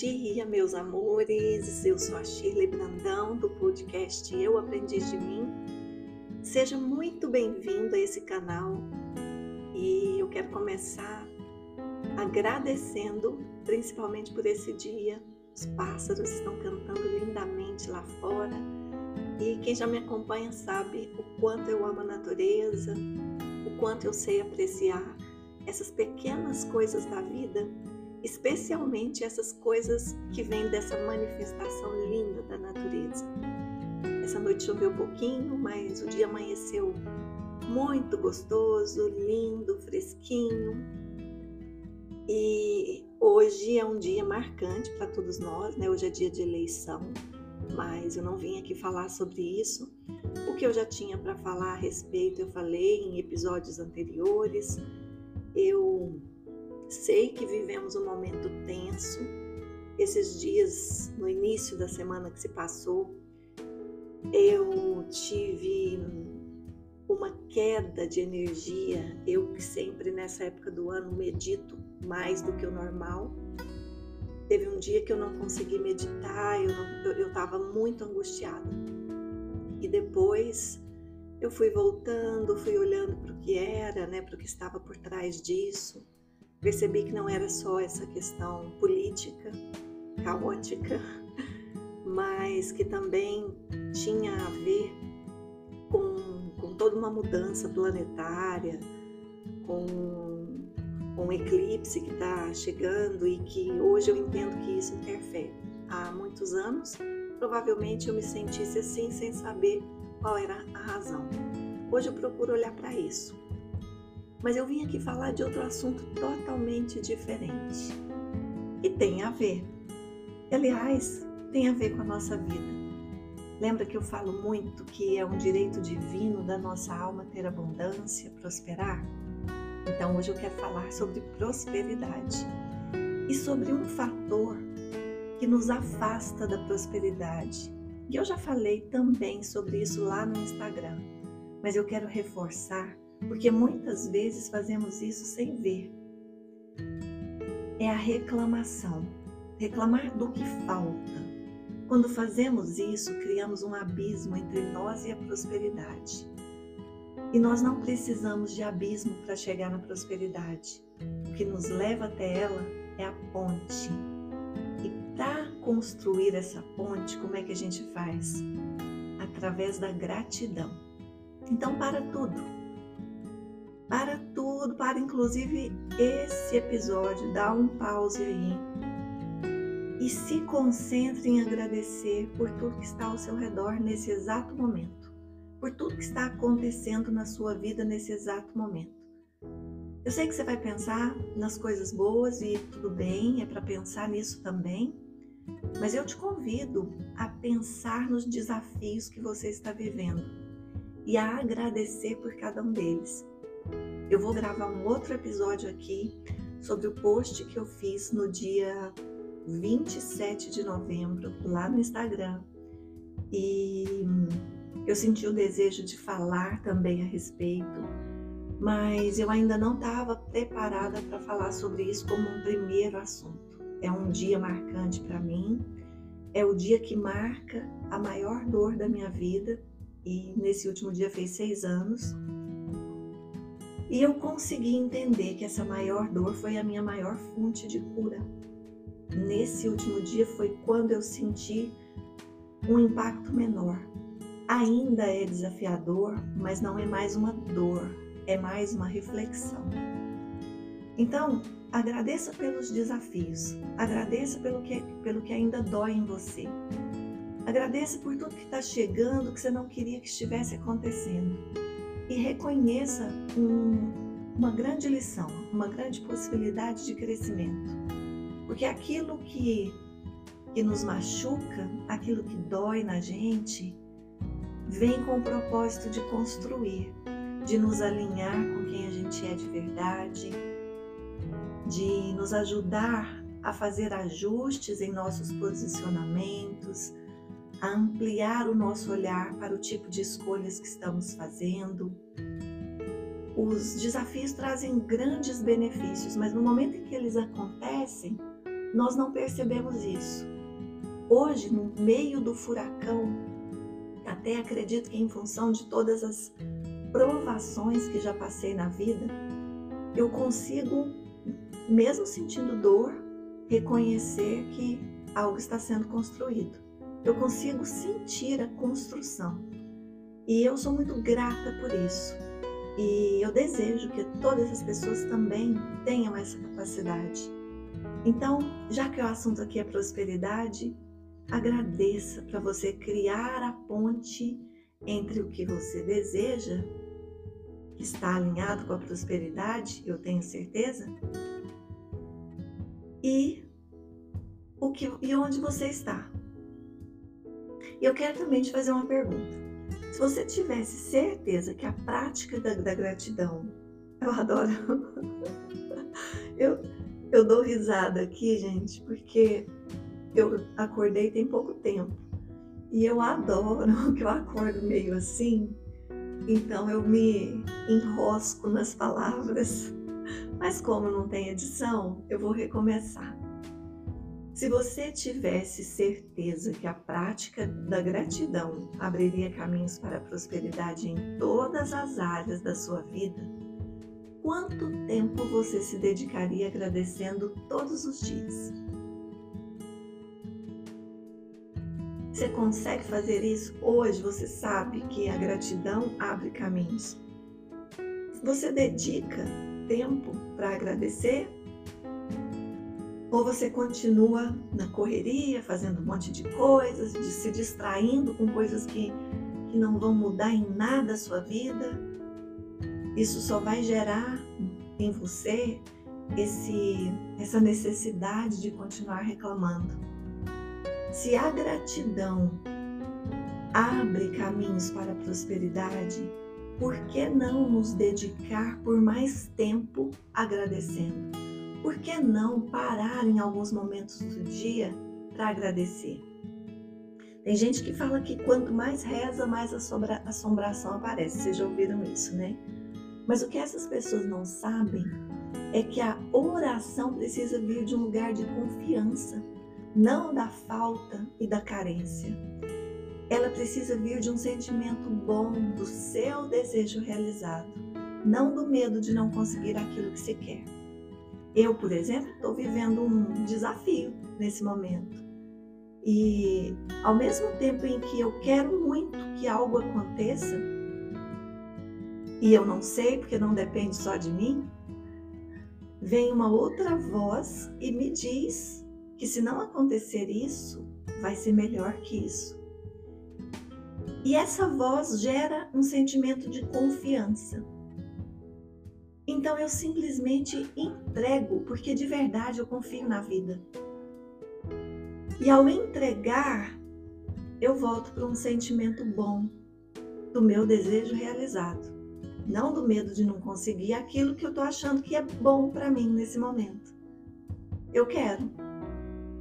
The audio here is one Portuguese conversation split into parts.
dia, meus amores. Eu sou a Shirley Brandão do podcast Eu Aprendi de Mim. Seja muito bem-vindo a esse canal e eu quero começar agradecendo, principalmente por esse dia. Os pássaros estão cantando lindamente lá fora e quem já me acompanha sabe o quanto eu amo a natureza, o quanto eu sei apreciar essas pequenas coisas da vida especialmente essas coisas que vêm dessa manifestação linda da natureza. Essa noite choveu um pouquinho, mas o dia amanheceu muito gostoso, lindo, fresquinho. E hoje é um dia marcante para todos nós, né? Hoje é dia de eleição, mas eu não vim aqui falar sobre isso. O que eu já tinha para falar a respeito, eu falei em episódios anteriores. Eu Sei que vivemos um momento tenso. Esses dias, no início da semana que se passou, eu tive uma queda de energia. Eu que sempre nessa época do ano medito mais do que o normal. Teve um dia que eu não consegui meditar, eu estava muito angustiada. E depois eu fui voltando, fui olhando para o que era, né, para o que estava por trás disso percebi que não era só essa questão política, caótica, mas que também tinha a ver com, com toda uma mudança planetária, com, com um eclipse que está chegando e que hoje eu entendo que isso interfere. Há muitos anos, provavelmente eu me sentisse assim sem saber qual era a razão. Hoje eu procuro olhar para isso mas eu vim aqui falar de outro assunto totalmente diferente. E tem a ver. Aliás, tem a ver com a nossa vida. Lembra que eu falo muito que é um direito divino da nossa alma ter abundância, prosperar? Então hoje eu quero falar sobre prosperidade e sobre um fator que nos afasta da prosperidade. E eu já falei também sobre isso lá no Instagram, mas eu quero reforçar porque muitas vezes fazemos isso sem ver. É a reclamação, reclamar do que falta. Quando fazemos isso, criamos um abismo entre nós e a prosperidade. E nós não precisamos de abismo para chegar na prosperidade. O que nos leva até ela é a ponte. E para construir essa ponte, como é que a gente faz? Através da gratidão. Então, para tudo para tudo, para inclusive esse episódio, dá um pause aí. E se concentre em agradecer por tudo que está ao seu redor nesse exato momento, por tudo que está acontecendo na sua vida nesse exato momento. Eu sei que você vai pensar nas coisas boas e tudo bem, é para pensar nisso também, mas eu te convido a pensar nos desafios que você está vivendo e a agradecer por cada um deles eu vou gravar um outro episódio aqui sobre o post que eu fiz no dia 27 de novembro lá no Instagram. E eu senti o desejo de falar também a respeito, mas eu ainda não estava preparada para falar sobre isso como um primeiro assunto. É um dia marcante para mim, é o dia que marca a maior dor da minha vida e nesse último dia fez seis anos. E eu consegui entender que essa maior dor foi a minha maior fonte de cura. Nesse último dia foi quando eu senti um impacto menor. Ainda é desafiador, mas não é mais uma dor, é mais uma reflexão. Então, agradeça pelos desafios, agradeça pelo que, pelo que ainda dói em você. Agradeça por tudo que está chegando que você não queria que estivesse acontecendo e reconheça um, uma grande lição, uma grande possibilidade de crescimento. Porque aquilo que, que nos machuca, aquilo que dói na gente, vem com o propósito de construir, de nos alinhar com quem a gente é de verdade, de nos ajudar a fazer ajustes em nossos posicionamentos, a ampliar o nosso olhar para o tipo de escolhas que estamos fazendo. Os desafios trazem grandes benefícios, mas no momento em que eles acontecem, nós não percebemos isso. Hoje, no meio do furacão, até acredito que em função de todas as provações que já passei na vida, eu consigo, mesmo sentindo dor, reconhecer que algo está sendo construído. Eu consigo sentir a construção. E eu sou muito grata por isso. E eu desejo que todas as pessoas também tenham essa capacidade. Então, já que o assunto aqui é prosperidade, agradeça para você criar a ponte entre o que você deseja, que está alinhado com a prosperidade, eu tenho certeza, e o que e onde você está. E eu quero também te fazer uma pergunta. Se você tivesse certeza que a prática da, da gratidão, eu adoro, eu, eu dou risada aqui, gente, porque eu acordei tem pouco tempo e eu adoro que eu acordo meio assim, então eu me enrosco nas palavras, mas como não tem edição, eu vou recomeçar. Se você tivesse certeza que a prática da gratidão abriria caminhos para a prosperidade em todas as áreas da sua vida, quanto tempo você se dedicaria agradecendo todos os dias? Você consegue fazer isso hoje? Você sabe que a gratidão abre caminhos. Você dedica tempo para agradecer? Ou você continua na correria, fazendo um monte de coisas, de se distraindo com coisas que, que não vão mudar em nada a sua vida? Isso só vai gerar em você esse, essa necessidade de continuar reclamando. Se a gratidão abre caminhos para a prosperidade, por que não nos dedicar por mais tempo agradecendo? Por que não parar em alguns momentos do dia para agradecer? Tem gente que fala que quanto mais reza, mais assombração aparece. Vocês já ouviram isso, né? Mas o que essas pessoas não sabem é que a oração precisa vir de um lugar de confiança, não da falta e da carência. Ela precisa vir de um sentimento bom do seu desejo realizado, não do medo de não conseguir aquilo que se quer. Eu, por exemplo, estou vivendo um desafio nesse momento. E ao mesmo tempo em que eu quero muito que algo aconteça, e eu não sei porque não depende só de mim, vem uma outra voz e me diz que se não acontecer isso, vai ser melhor que isso. E essa voz gera um sentimento de confiança. Então eu simplesmente entrego, porque de verdade eu confio na vida. E ao entregar, eu volto para um sentimento bom do meu desejo realizado, não do medo de não conseguir aquilo que eu estou achando que é bom para mim nesse momento. Eu quero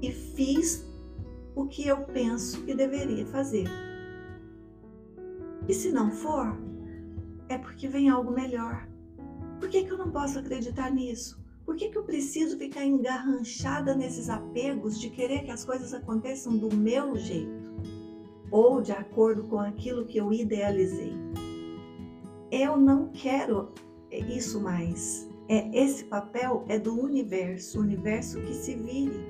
e fiz o que eu penso que deveria fazer. E se não for, é porque vem algo melhor por que, que eu não posso acreditar nisso? Por que, que eu preciso ficar engarranchada nesses apegos de querer que as coisas aconteçam do meu jeito ou de acordo com aquilo que eu idealizei? Eu não quero isso mais. É esse papel é do universo, o universo que se vire.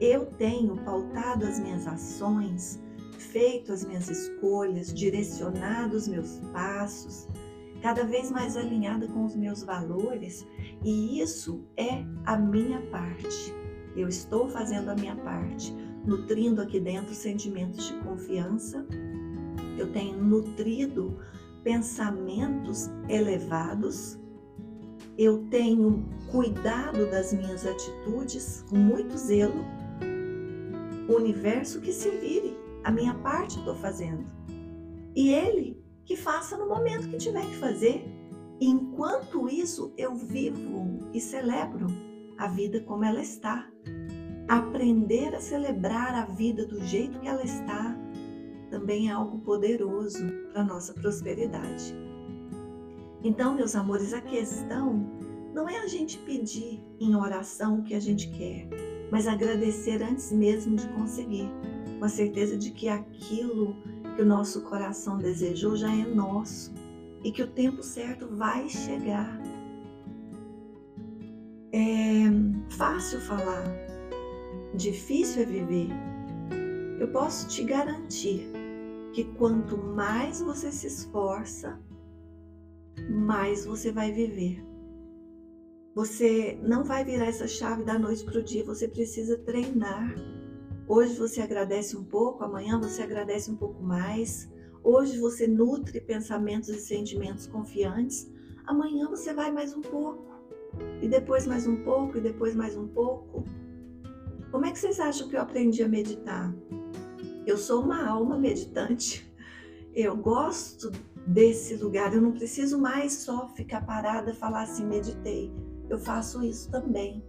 Eu tenho pautado as minhas ações, feito as minhas escolhas, direcionado os meus passos cada vez mais alinhada com os meus valores, e isso é a minha parte. Eu estou fazendo a minha parte, nutrindo aqui dentro sentimentos de confiança. Eu tenho nutrido pensamentos elevados. Eu tenho cuidado das minhas atitudes com muito zelo. O universo que se vire, a minha parte estou fazendo. E ele que faça no momento que tiver que fazer. Enquanto isso, eu vivo e celebro a vida como ela está. Aprender a celebrar a vida do jeito que ela está também é algo poderoso para nossa prosperidade. Então, meus amores, a questão não é a gente pedir em oração o que a gente quer, mas agradecer antes mesmo de conseguir, com a certeza de que aquilo que o nosso coração desejou já é nosso e que o tempo certo vai chegar. É fácil falar, difícil é viver. Eu posso te garantir que quanto mais você se esforça, mais você vai viver. Você não vai virar essa chave da noite para o dia, você precisa treinar. Hoje você agradece um pouco, amanhã você agradece um pouco mais. Hoje você nutre pensamentos e sentimentos confiantes, amanhã você vai mais um pouco, e depois mais um pouco, e depois mais um pouco. Como é que vocês acham que eu aprendi a meditar? Eu sou uma alma meditante. Eu gosto desse lugar. Eu não preciso mais só ficar parada e falar assim, meditei. Eu faço isso também.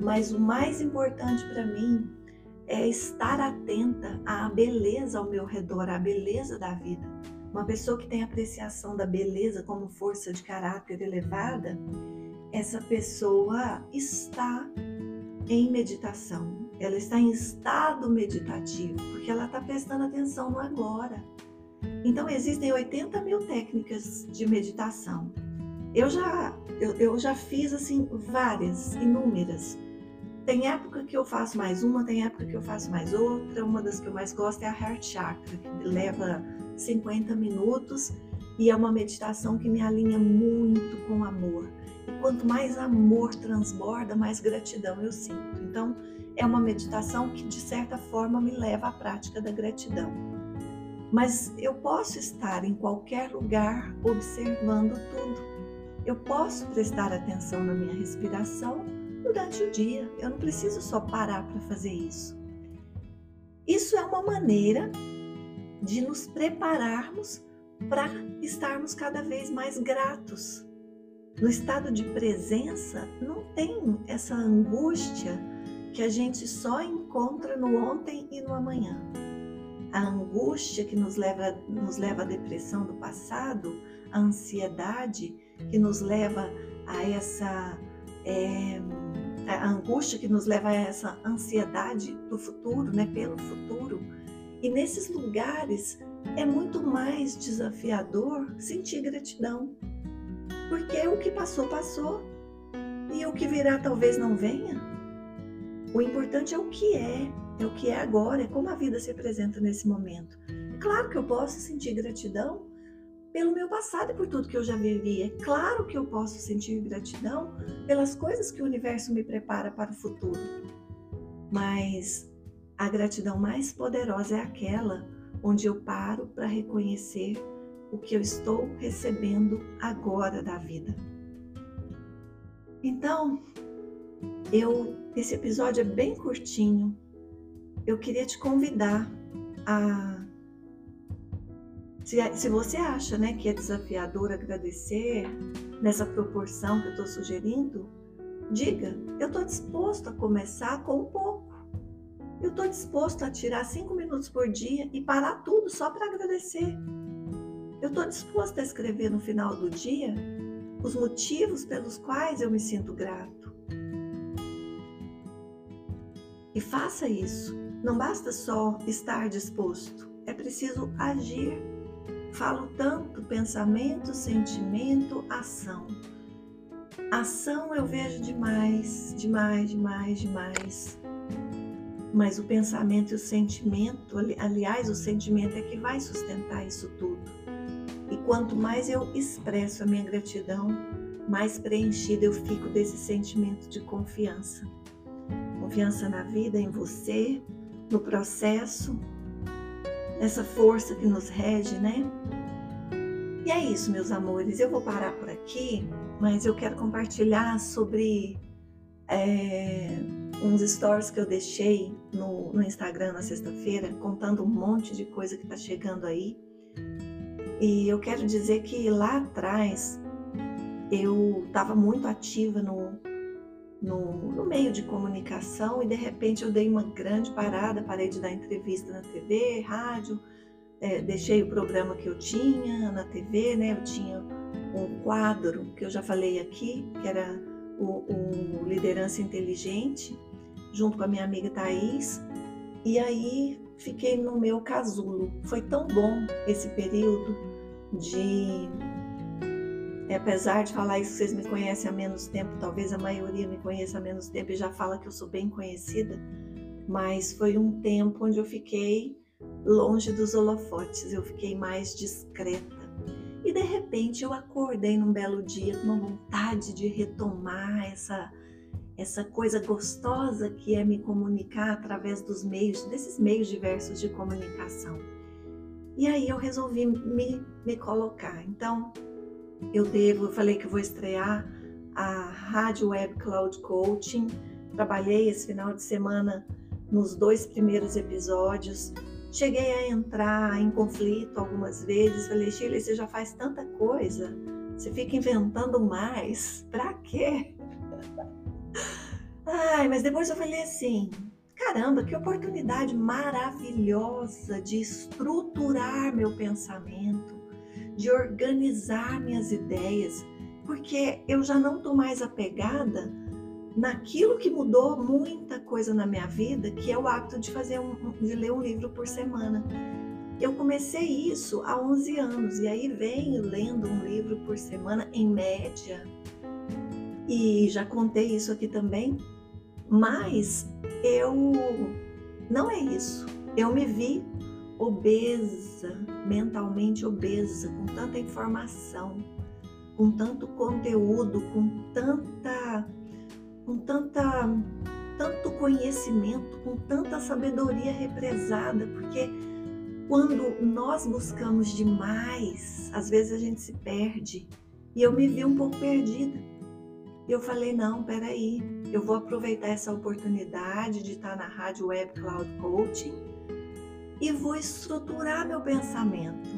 Mas o mais importante para mim é estar atenta à beleza ao meu redor, à beleza da vida. Uma pessoa que tem apreciação da beleza como força de caráter elevada, essa pessoa está em meditação ela está em estado meditativo, porque ela está prestando atenção no agora. Então, existem 80 mil técnicas de meditação. Eu já, eu, eu já fiz assim várias, inúmeras. Tem época que eu faço mais uma, tem época que eu faço mais outra. Uma das que eu mais gosto é a Heart Chakra, que leva 50 minutos e é uma meditação que me alinha muito com amor. E quanto mais amor transborda, mais gratidão eu sinto. Então, é uma meditação que, de certa forma, me leva à prática da gratidão. Mas eu posso estar em qualquer lugar observando tudo. Eu posso prestar atenção na minha respiração durante o dia. Eu não preciso só parar para fazer isso. Isso é uma maneira de nos prepararmos para estarmos cada vez mais gratos. No estado de presença, não tem essa angústia que a gente só encontra no ontem e no amanhã. A angústia que nos leva, nos leva à depressão do passado, a ansiedade que nos leva a essa é, a angústia que nos leva a essa ansiedade do futuro, né, pelo futuro. E nesses lugares é muito mais desafiador sentir gratidão, porque o que passou passou e o que virá talvez não venha. O importante é o que é, é o que é agora, é como a vida se apresenta nesse momento. É claro que eu posso sentir gratidão pelo meu passado e por tudo que eu já vivi. É claro que eu posso sentir gratidão pelas coisas que o universo me prepara para o futuro. Mas a gratidão mais poderosa é aquela onde eu paro para reconhecer o que eu estou recebendo agora da vida. Então, eu esse episódio é bem curtinho. Eu queria te convidar a se, se você acha, né, que é desafiador agradecer nessa proporção que eu estou sugerindo, diga, eu estou disposto a começar com um pouco. Eu estou disposto a tirar cinco minutos por dia e parar tudo só para agradecer. Eu estou disposto a escrever no final do dia os motivos pelos quais eu me sinto grato. E faça isso. Não basta só estar disposto, é preciso agir. Falo tanto pensamento, sentimento, ação. Ação eu vejo demais, demais, demais, demais. Mas o pensamento e o sentimento, aliás, o sentimento é que vai sustentar isso tudo. E quanto mais eu expresso a minha gratidão, mais preenchida eu fico desse sentimento de confiança confiança na vida, em você, no processo, essa força que nos rege, né? E é isso, meus amores. Eu vou parar por aqui, mas eu quero compartilhar sobre é, uns stories que eu deixei no, no Instagram na sexta-feira, contando um monte de coisa que está chegando aí. E eu quero dizer que lá atrás eu estava muito ativa no, no, no, meio de comunicação e de repente eu dei uma grande parada, parei de dar entrevista na TV, rádio, é, deixei o programa que eu tinha na TV, né? Eu tinha um quadro que eu já falei aqui, que era o, o Liderança Inteligente, junto com a minha amiga Thaís, e aí fiquei no meu casulo. Foi tão bom esse período de. Apesar de falar isso, vocês me conhecem há menos tempo, talvez a maioria me conheça há menos tempo e já fala que eu sou bem conhecida, mas foi um tempo onde eu fiquei longe dos holofotes, eu fiquei mais discreta. E de repente eu acordei num belo dia com uma vontade de retomar essa essa coisa gostosa que é me comunicar através dos meios, desses meios diversos de comunicação. E aí eu resolvi me, me colocar. Então, eu devo, eu falei que vou estrear a Rádio Web Cloud Coaching. Trabalhei esse final de semana nos dois primeiros episódios. Cheguei a entrar em conflito algumas vezes. Falei, Chile, você já faz tanta coisa, você fica inventando mais. Pra quê? Ai, mas depois eu falei assim: caramba, que oportunidade maravilhosa de estruturar meu pensamento, de organizar minhas ideias, porque eu já não estou mais apegada naquilo que mudou muita coisa na minha vida, que é o hábito de fazer um, de ler um livro por semana. Eu comecei isso há 11 anos e aí venho lendo um livro por semana em média. E já contei isso aqui também, mas eu não é isso. Eu me vi obesa, mentalmente obesa, com tanta informação, com tanto conteúdo, com tanta com tanta tanto conhecimento, com tanta sabedoria represada, porque quando nós buscamos demais, às vezes a gente se perde. E eu me vi um pouco perdida. E eu falei: não, peraí, eu vou aproveitar essa oportunidade de estar na Rádio Web Cloud Coaching e vou estruturar meu pensamento.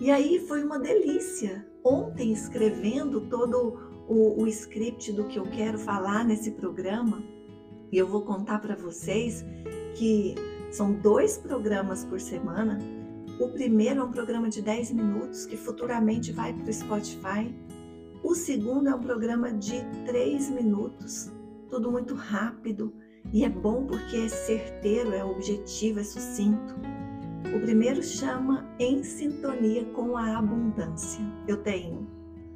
E aí foi uma delícia. Ontem, escrevendo todo o, o script do que eu quero falar nesse programa, e eu vou contar para vocês que são dois programas por semana. O primeiro é um programa de 10 minutos que futuramente vai para o Spotify o segundo é um programa de três minutos, tudo muito rápido e é bom porque é certeiro, é objetivo, é sucinto. O primeiro chama Em Sintonia com a Abundância. Eu tenho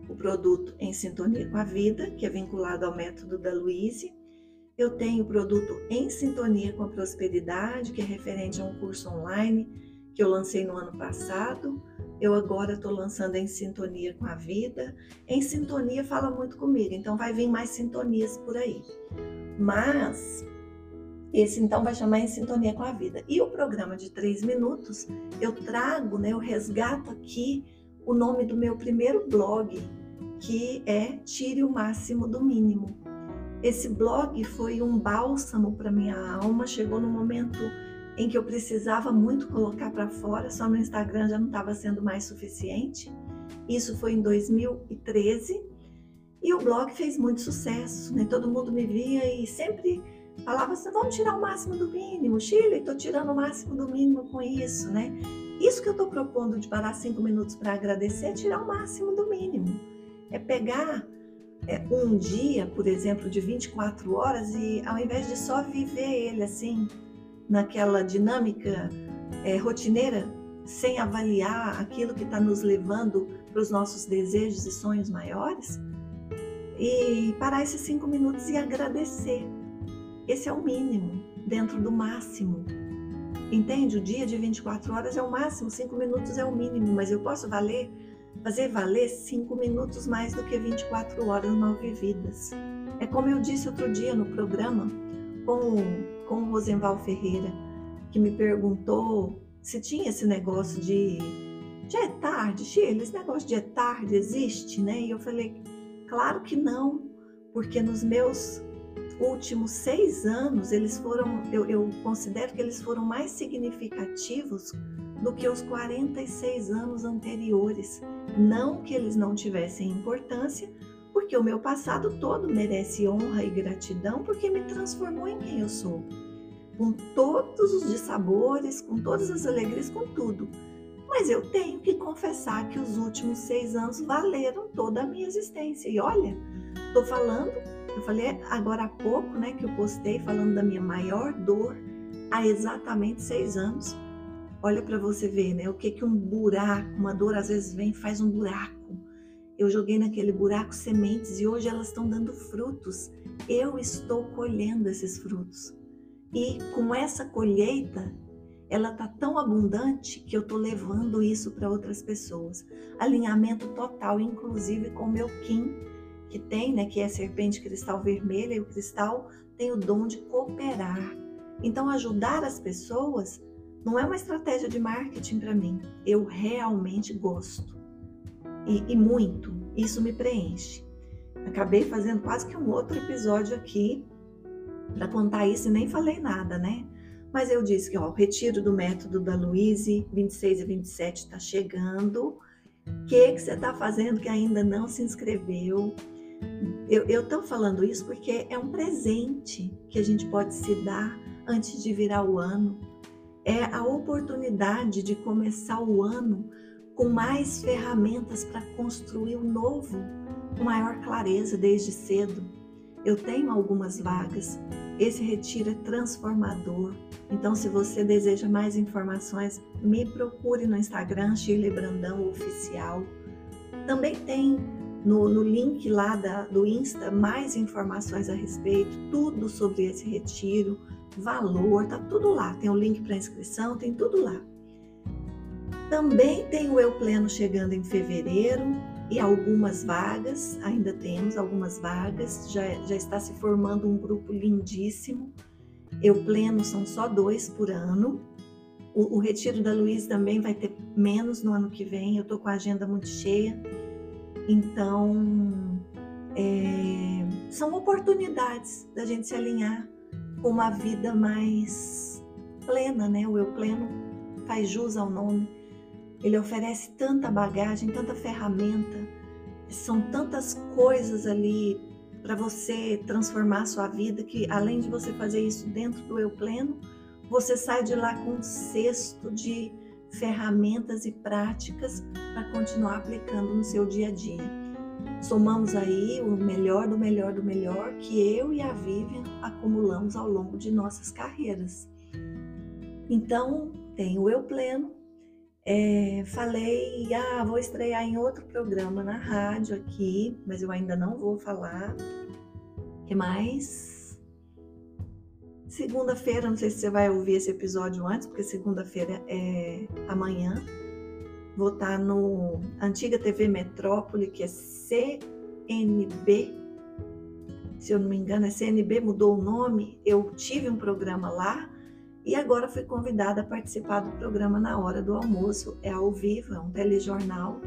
o produto Em Sintonia com a Vida, que é vinculado ao método da Luíse. Eu tenho o produto Em Sintonia com a Prosperidade, que é referente a um curso online que eu lancei no ano passado eu agora estou lançando em sintonia com a vida. Em sintonia fala muito comigo, então vai vir mais sintonias por aí. Mas esse então vai chamar em sintonia com a vida. E o programa de três minutos, eu trago, né, eu resgato aqui o nome do meu primeiro blog, que é Tire o Máximo do Mínimo. Esse blog foi um bálsamo para minha alma, chegou no momento em que eu precisava muito colocar para fora, só no Instagram já não estava sendo mais suficiente. Isso foi em 2013 e o blog fez muito sucesso, né? Todo mundo me via e sempre falava assim: vamos tirar o máximo do mínimo, Chile, estou tirando o máximo do mínimo com isso, né? Isso que eu estou propondo de parar cinco minutos para agradecer é tirar o máximo do mínimo. É pegar é, um dia, por exemplo, de 24 horas e ao invés de só viver ele assim, naquela dinâmica é, rotineira, sem avaliar aquilo que está nos levando para os nossos desejos e sonhos maiores? E parar esses cinco minutos e agradecer. Esse é o mínimo, dentro do máximo. Entende? O dia de 24 horas é o máximo, cinco minutos é o mínimo, mas eu posso valer, fazer valer cinco minutos mais do que 24 horas mal vividas. É como eu disse outro dia no programa, com com o Rosenval Ferreira, que me perguntou se tinha esse negócio de, de é tarde, Sheila, esse negócio de é tarde existe, né? E eu falei, claro que não, porque nos meus últimos seis anos, eles foram, eu, eu considero que eles foram mais significativos do que os 46 anos anteriores. Não que eles não tivessem importância, porque o meu passado todo merece honra e gratidão, porque me transformou em quem eu sou. Com todos os dissabores, com todas as alegrias, com tudo. Mas eu tenho que confessar que os últimos seis anos valeram toda a minha existência. E olha, estou falando Eu falei agora há pouco, né, que eu postei falando da minha maior dor há exatamente seis anos. Olha para você ver, né, o que que um buraco, uma dor às vezes vem faz um buraco. Eu joguei naquele buraco sementes e hoje elas estão dando frutos. Eu estou colhendo esses frutos. E com essa colheita, ela tá tão abundante que eu tô levando isso para outras pessoas. Alinhamento total, inclusive com o meu Kim, que tem, né, que é serpente cristal vermelha, e o cristal tem o dom de cooperar. Então, ajudar as pessoas não é uma estratégia de marketing para mim. Eu realmente gosto. E, e, muito. Isso me preenche. Acabei fazendo quase que um outro episódio aqui para contar isso e nem falei nada, né? Mas eu disse que ó, o retiro do método da Luíse, 26 e 27, está chegando. O que, que você está fazendo que ainda não se inscreveu? Eu estou falando isso porque é um presente que a gente pode se dar antes de virar o ano. É a oportunidade de começar o ano com mais ferramentas para construir o novo, com maior clareza desde cedo. Eu tenho algumas vagas. Esse retiro é transformador. Então, se você deseja mais informações, me procure no Instagram, Shirley Brandão Oficial. Também tem no, no link lá da, do Insta mais informações a respeito, tudo sobre esse retiro, valor, tá tudo lá. Tem o link para inscrição, tem tudo lá. Também tem o Eu Pleno chegando em fevereiro e algumas vagas, ainda temos algumas vagas, já, já está se formando um grupo lindíssimo. Eu Pleno são só dois por ano. O, o retiro da Luiz também vai ter menos no ano que vem, eu estou com a agenda muito cheia então, é, são oportunidades da gente se alinhar com uma vida mais plena, né? O eu pleno faz jus ao nome. Ele oferece tanta bagagem, tanta ferramenta, são tantas coisas ali para você transformar a sua vida que além de você fazer isso dentro do eu pleno, você sai de lá com um cesto de ferramentas e práticas para continuar aplicando no seu dia a dia. Somamos aí o melhor do melhor do melhor que eu e a Vivian acumulamos ao longo de nossas carreiras. Então, tem o Eu Pleno. É, falei, ah, vou estrear em outro programa na rádio aqui, mas eu ainda não vou falar. O que mais? Segunda-feira, não sei se você vai ouvir esse episódio antes, porque segunda-feira é amanhã. Vou estar no Antiga TV Metrópole, que é CNB. Se eu não me engano, é CNB, mudou o nome. Eu tive um programa lá e agora fui convidada a participar do programa na hora do almoço. É ao vivo, é um telejornal.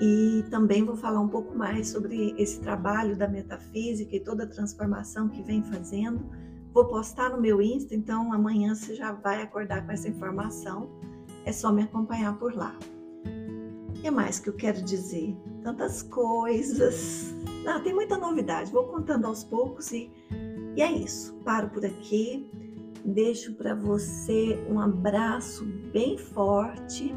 E também vou falar um pouco mais sobre esse trabalho da metafísica e toda a transformação que vem fazendo Vou postar no meu Insta, então amanhã você já vai acordar com essa informação. É só me acompanhar por lá. O que mais que eu quero dizer? Tantas coisas. Não, tem muita novidade. Vou contando aos poucos e, e é isso. Paro por aqui. Deixo para você um abraço bem forte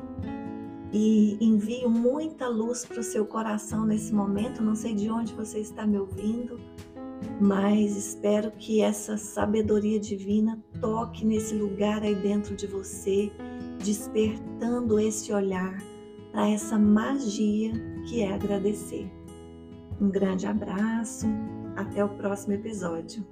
e envio muita luz para o seu coração nesse momento. Não sei de onde você está me ouvindo mas espero que essa sabedoria divina toque nesse lugar aí dentro de você, despertando esse olhar para essa magia que é agradecer. Um grande abraço, até o próximo episódio.